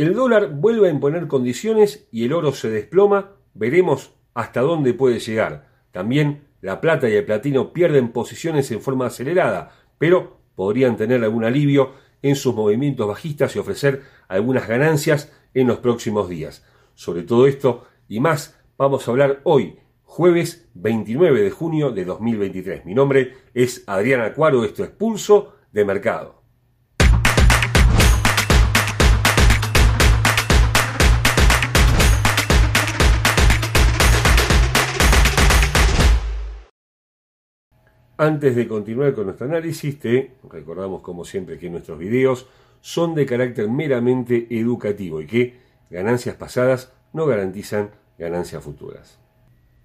El dólar vuelve a imponer condiciones y el oro se desploma. Veremos hasta dónde puede llegar. También la plata y el platino pierden posiciones en forma acelerada, pero podrían tener algún alivio en sus movimientos bajistas y ofrecer algunas ganancias en los próximos días. Sobre todo esto y más vamos a hablar hoy, jueves 29 de junio de 2023. Mi nombre es Adrián Acuaro, esto es Pulso de Mercado. Antes de continuar con nuestro análisis, te recordamos como siempre que nuestros videos son de carácter meramente educativo y que ganancias pasadas no garantizan ganancias futuras.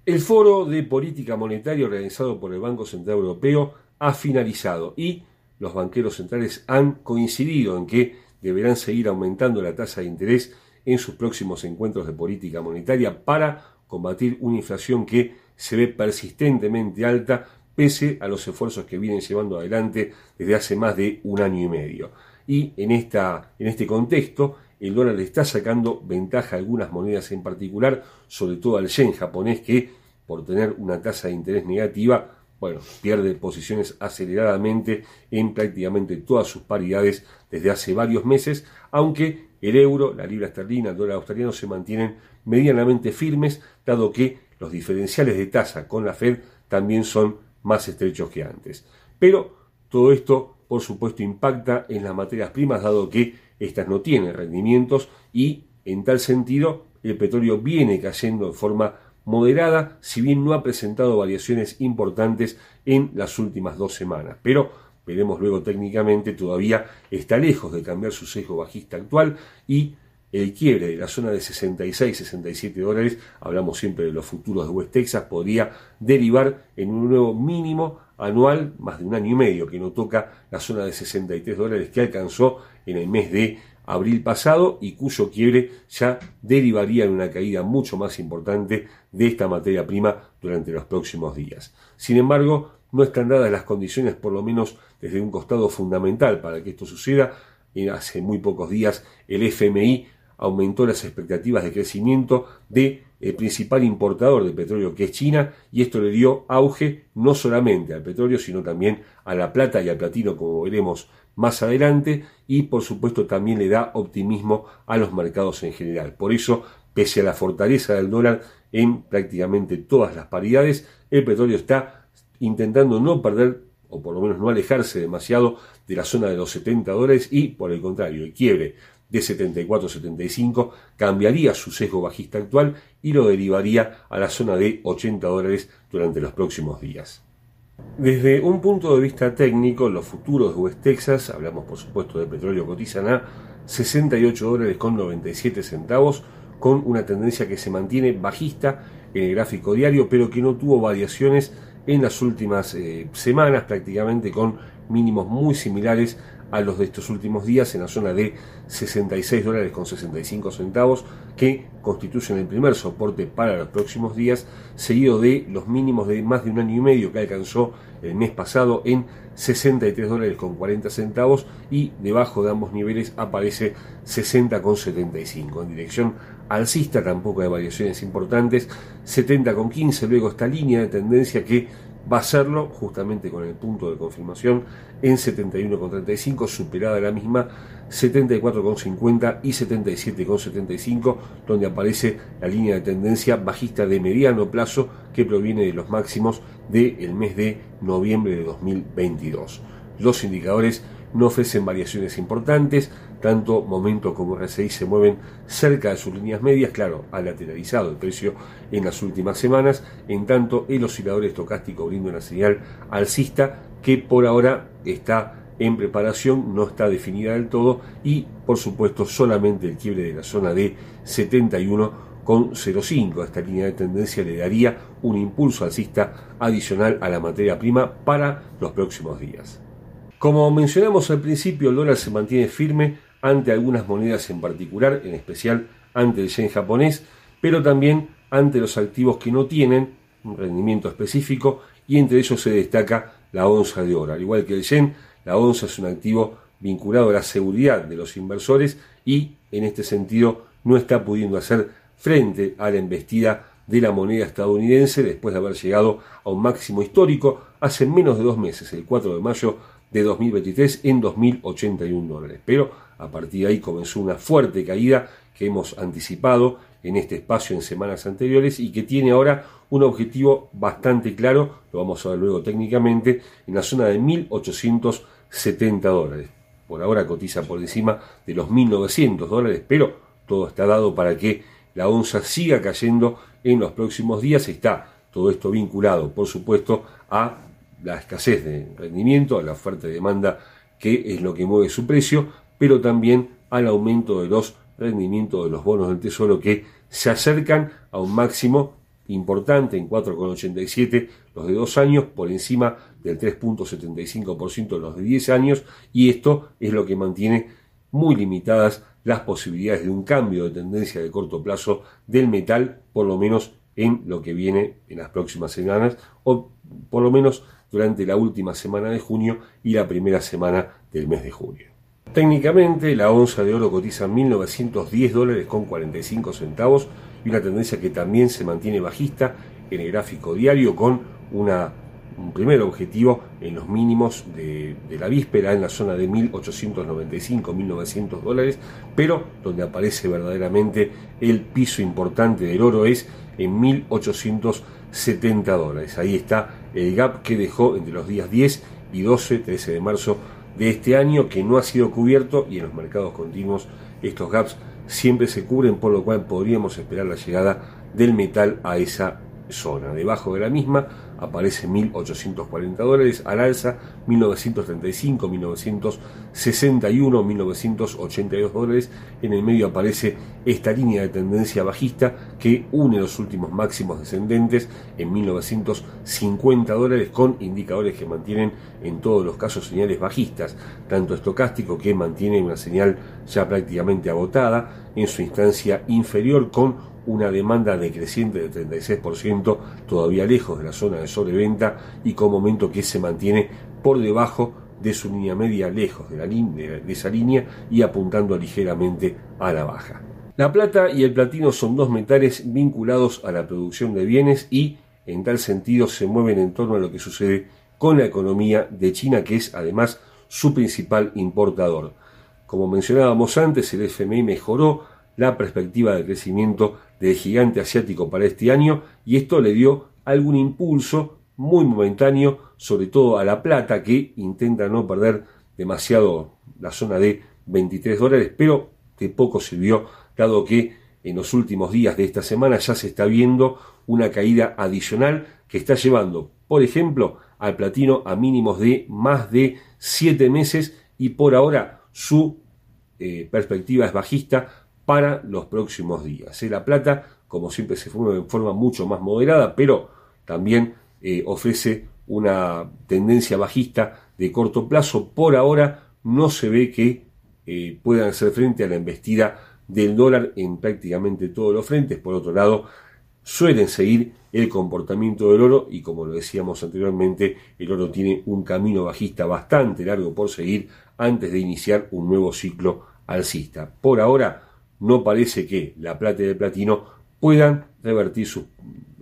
El foro de política monetaria organizado por el Banco Central Europeo ha finalizado y los banqueros centrales han coincidido en que deberán seguir aumentando la tasa de interés en sus próximos encuentros de política monetaria para combatir una inflación que se ve persistentemente alta pese a los esfuerzos que vienen llevando adelante desde hace más de un año y medio. Y en, esta, en este contexto, el dólar le está sacando ventaja a algunas monedas en particular, sobre todo al yen japonés, que por tener una tasa de interés negativa, bueno, pierde posiciones aceleradamente en prácticamente todas sus paridades desde hace varios meses, aunque el euro, la libra esterlina, el dólar australiano se mantienen medianamente firmes, dado que los diferenciales de tasa con la Fed también son más estrechos que antes. Pero todo esto, por supuesto, impacta en las materias primas, dado que estas no tienen rendimientos y, en tal sentido, el petróleo viene cayendo de forma moderada, si bien no ha presentado variaciones importantes en las últimas dos semanas. Pero veremos luego técnicamente, todavía está lejos de cambiar su sesgo bajista actual y el quiebre de la zona de 66-67 dólares, hablamos siempre de los futuros de West Texas, podría derivar en un nuevo mínimo anual, más de un año y medio, que no toca la zona de 63 dólares que alcanzó en el mes de abril pasado y cuyo quiebre ya derivaría en una caída mucho más importante de esta materia prima durante los próximos días. Sin embargo, no están dadas las condiciones, por lo menos desde un costado fundamental para que esto suceda. Hace muy pocos días el FMI aumentó las expectativas de crecimiento del principal importador de petróleo que es China y esto le dio auge no solamente al petróleo sino también a la plata y al platino como veremos más adelante y por supuesto también le da optimismo a los mercados en general. Por eso, pese a la fortaleza del dólar en prácticamente todas las paridades, el petróleo está intentando no perder o por lo menos no alejarse demasiado de la zona de los 70 dólares y por el contrario, el quiebre de 74-75 cambiaría su sesgo bajista actual y lo derivaría a la zona de 80 dólares durante los próximos días. Desde un punto de vista técnico, los futuros de West Texas, hablamos por supuesto de petróleo, cotizan a 68 dólares con 97 centavos, con una tendencia que se mantiene bajista en el gráfico diario, pero que no tuvo variaciones en las últimas eh, semanas, prácticamente con mínimos muy similares a los de estos últimos días en la zona de 66 dólares con 65 centavos que constituyen el primer soporte para los próximos días seguido de los mínimos de más de un año y medio que alcanzó el mes pasado en 63 dólares con 40 centavos y debajo de ambos niveles aparece 60 con 75 en dirección alcista tampoco hay variaciones importantes 70 con 15 luego esta línea de tendencia que va a hacerlo justamente con el punto de confirmación en 71,35, superada la misma 74,50 y 77,75, donde aparece la línea de tendencia bajista de mediano plazo que proviene de los máximos del mes de noviembre de 2022. Los indicadores no ofrecen variaciones importantes, tanto Momento como RSI se mueven cerca de sus líneas medias, claro, ha lateralizado el precio en las últimas semanas, en tanto el oscilador estocástico brinda una señal alcista que por ahora está en preparación, no está definida del todo y por supuesto solamente el quiebre de la zona de 71,05 a esta línea de tendencia le daría un impulso alcista adicional a la materia prima para los próximos días. Como mencionamos al principio, el dólar se mantiene firme ante algunas monedas en particular, en especial ante el yen japonés, pero también ante los activos que no tienen un rendimiento específico y entre ellos se destaca la onza de oro. Al igual que el yen, la onza es un activo vinculado a la seguridad de los inversores y en este sentido no está pudiendo hacer frente a la embestida de la moneda estadounidense después de haber llegado a un máximo histórico hace menos de dos meses, el 4 de mayo de 2023, en 2.081 dólares. Pero a partir de ahí comenzó una fuerte caída que hemos anticipado en este espacio en semanas anteriores y que tiene ahora un objetivo bastante claro, lo vamos a ver luego técnicamente, en la zona de 1.870 dólares. Por ahora cotiza por encima de los 1.900 dólares, pero todo está dado para que la onza siga cayendo en los próximos días. Está todo esto vinculado, por supuesto, a la escasez de rendimiento, a la y demanda, que es lo que mueve su precio, pero también al aumento de los rendimientos de los bonos del Tesoro que se acercan a un máximo importante en 4,87 los de dos años por encima del 3.75% los de 10 años y esto es lo que mantiene muy limitadas las posibilidades de un cambio de tendencia de corto plazo del metal por lo menos en lo que viene en las próximas semanas o por lo menos durante la última semana de junio y la primera semana del mes de julio. Técnicamente, la onza de oro cotiza 1.910 dólares con 45 centavos y una tendencia que también se mantiene bajista en el gráfico diario con un primer objetivo en los mínimos de, de la víspera en la zona de 1.895-1.900 dólares, pero donde aparece verdaderamente el piso importante del oro es en 1.870 dólares. Ahí está el gap que dejó entre los días 10 y 12, 13 de marzo de este año que no ha sido cubierto y en los mercados continuos estos gaps siempre se cubren, por lo cual podríamos esperar la llegada del metal a esa zona. Debajo de la misma aparece 1.840 dólares, al alza 1935, 1961, 1982 dólares. En el medio aparece esta línea de tendencia bajista que une los últimos máximos descendentes en 1950 dólares con indicadores que mantienen en todos los casos señales bajistas, tanto estocástico que mantiene una señal ya prácticamente agotada en su instancia inferior con una demanda decreciente del 36%, todavía lejos de la zona de sobreventa y con momento que se mantiene por debajo de su línea media, lejos de, de esa línea y apuntando ligeramente a la baja. La plata y el platino son dos metales vinculados a la producción de bienes y en tal sentido se mueven en torno a lo que sucede con la economía de China, que es además su principal importador. Como mencionábamos antes, el FMI mejoró la perspectiva de crecimiento del gigante asiático para este año y esto le dio algún impulso muy momentáneo, sobre todo a la plata que intenta no perder demasiado la zona de 23 dólares, pero de poco sirvió, dado que en los últimos días de esta semana ya se está viendo una caída adicional que está llevando, por ejemplo, al platino a mínimos de más de 7 meses y por ahora su eh, perspectiva es bajista para los próximos días. La plata, como siempre, se forma en forma mucho más moderada, pero también eh, ofrece una tendencia bajista de corto plazo. Por ahora no se ve que eh, puedan hacer frente a la embestida del dólar en prácticamente todos los frentes. Por otro lado, suelen seguir el comportamiento del oro y como lo decíamos anteriormente, el oro tiene un camino bajista bastante largo por seguir antes de iniciar un nuevo ciclo alcista. Por ahora, no parece que la plata y el platino puedan revertir sus,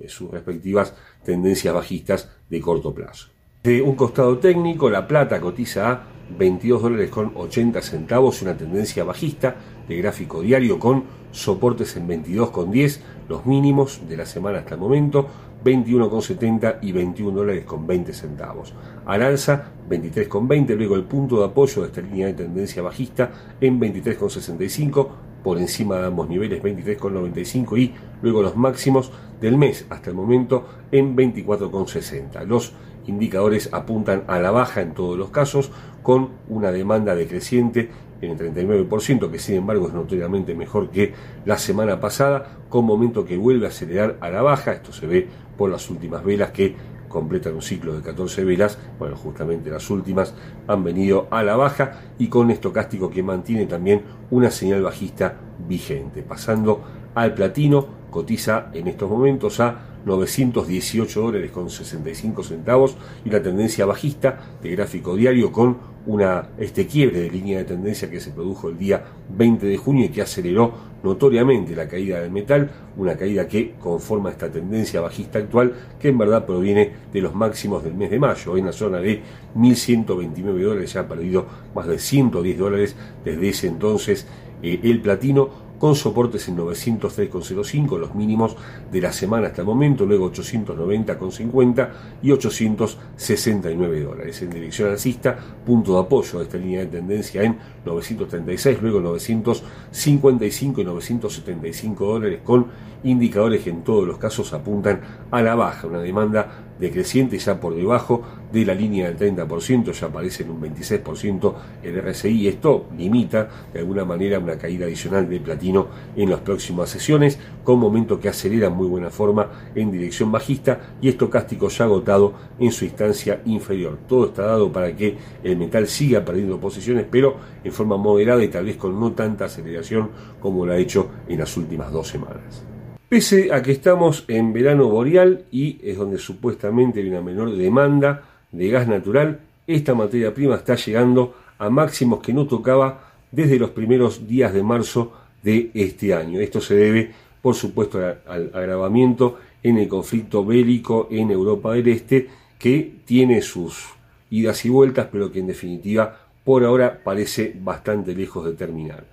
sus respectivas tendencias bajistas de corto plazo. De un costado técnico, la plata cotiza a 22 dólares con 80 centavos, una tendencia bajista de gráfico diario con soportes en 22,10, los mínimos de la semana hasta el momento, 21,70 y 21 dólares con 20 centavos. Al alza 23,20, luego el punto de apoyo de esta línea de tendencia bajista en 23,65, por encima de ambos niveles 23,95 y luego los máximos del mes hasta el momento en 24,60. Los indicadores apuntan a la baja en todos los casos con una demanda decreciente en el 39%, que sin embargo es notoriamente mejor que la semana pasada, con momento que vuelve a acelerar a la baja. Esto se ve por las últimas velas que completan un ciclo de 14 velas, bueno, justamente las últimas han venido a la baja y con estocástico que mantiene también una señal bajista vigente. Pasando al platino, cotiza en estos momentos a 918 dólares con 65 centavos y una tendencia bajista de gráfico diario con una este quiebre de línea de tendencia que se produjo el día 20 de junio y que aceleró notoriamente la caída del metal, una caída que conforma esta tendencia bajista actual que en verdad proviene de los máximos del mes de mayo, en la zona de 1.129 dólares, ya ha perdido más de 110 dólares desde ese entonces eh, el platino con soportes en 903,05, los mínimos de la semana hasta el momento, luego 890,50 y 869 dólares. En dirección alcista, punto de apoyo a esta línea de tendencia en 936, luego 955 y 975 dólares con indicadores que en todos los casos apuntan a la baja, una demanda decreciente ya por debajo de la línea del 30%, ya aparece en un 26% el RSI, esto limita de alguna manera una caída adicional de platino en las próximas sesiones, con momento que acelera en muy buena forma en dirección bajista y estocástico ya agotado en su instancia inferior. Todo está dado para que el metal siga perdiendo posiciones, pero en forma moderada y tal vez con no tanta aceleración como lo ha hecho en las últimas dos semanas. Pese a que estamos en verano boreal y es donde supuestamente hay una menor demanda de gas natural, esta materia prima está llegando a máximos que no tocaba desde los primeros días de marzo de este año. Esto se debe, por supuesto, al agravamiento en el conflicto bélico en Europa del Este, que tiene sus idas y vueltas, pero que en definitiva por ahora parece bastante lejos de terminar.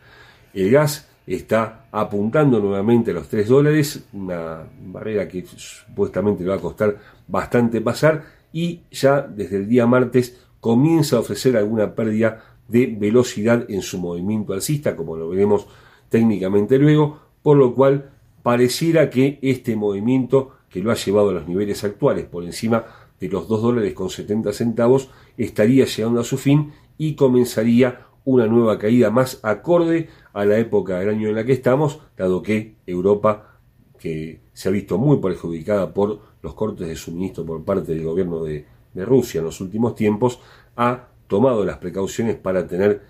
El gas está apuntando nuevamente a los 3 dólares, una barrera que supuestamente le va a costar bastante pasar y ya desde el día martes comienza a ofrecer alguna pérdida de velocidad en su movimiento alcista, como lo veremos técnicamente luego, por lo cual pareciera que este movimiento que lo ha llevado a los niveles actuales por encima de los 2 dólares con 70 centavos estaría llegando a su fin y comenzaría una nueva caída más acorde a la época del año en la que estamos, dado que Europa, que se ha visto muy perjudicada por los cortes de suministro por parte del gobierno de, Rusia en los últimos tiempos, ha tomado las precauciones para tener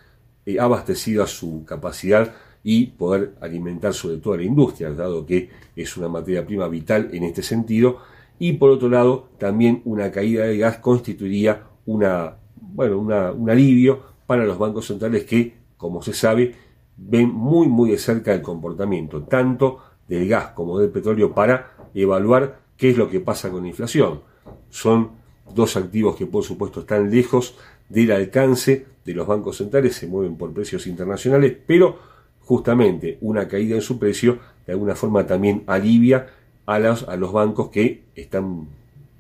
eh, abastecida su capacidad y poder alimentar sobre todo a la industria, dado que es una materia prima vital en este sentido, y por otro lado también una caída de gas constituiría una, bueno, un alivio para los bancos centrales que, como se sabe, ven muy muy de cerca el comportamiento tanto del gas como del petróleo para evaluar qué es lo que pasa con la inflación. Son dos activos que por supuesto están lejos del alcance de los bancos centrales, se mueven por precios internacionales, pero justamente una caída en su precio de alguna forma también alivia a los, a los bancos que están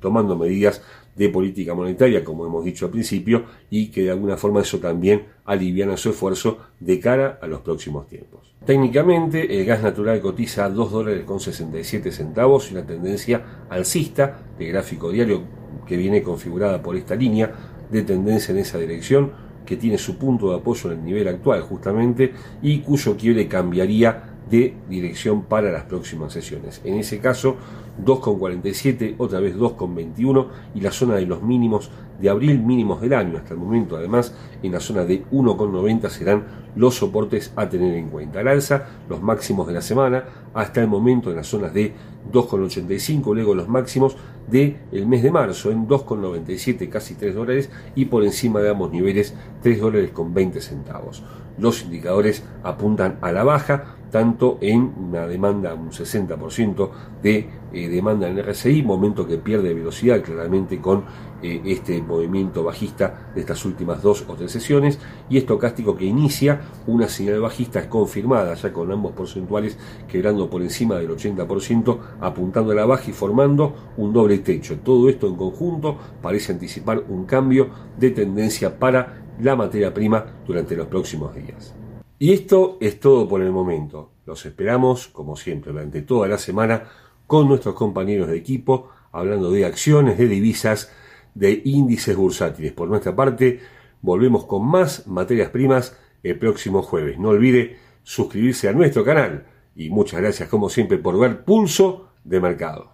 tomando medidas de política monetaria, como hemos dicho al principio, y que de alguna forma eso también aliviana su esfuerzo de cara a los próximos tiempos. Técnicamente, el gas natural cotiza a 2 dólares con 67 centavos y una tendencia alcista de gráfico diario que viene configurada por esta línea de tendencia en esa dirección que tiene su punto de apoyo en el nivel actual justamente y cuyo quiebre cambiaría de dirección para las próximas sesiones. En ese caso, 2,47, otra vez 2,21 y la zona de los mínimos de abril, mínimos del año hasta el momento. Además, en la zona de 1,90 serán los soportes a tener en cuenta. Al alza, los máximos de la semana, hasta el momento en las zonas de 2,85, luego los máximos del el mes de marzo en 2,97, casi 3 dólares, y por encima de ambos niveles 3 dólares con 20 centavos. Los indicadores apuntan a la baja, tanto en una demanda, un 60% de eh, demanda en RSI, momento que pierde velocidad claramente con eh, este movimiento bajista de estas últimas dos o tres sesiones, y estocástico que inicia una señal bajista confirmada ya con ambos porcentuales quebrando por encima del 80%, apuntando a la baja y formando un doble techo. Todo esto en conjunto parece anticipar un cambio de tendencia para la materia prima durante los próximos días. Y esto es todo por el momento. Los esperamos, como siempre, durante toda la semana con nuestros compañeros de equipo, hablando de acciones, de divisas, de índices bursátiles. Por nuestra parte, volvemos con más materias primas el próximo jueves. No olvide suscribirse a nuestro canal y muchas gracias como siempre por ver Pulso de Mercado.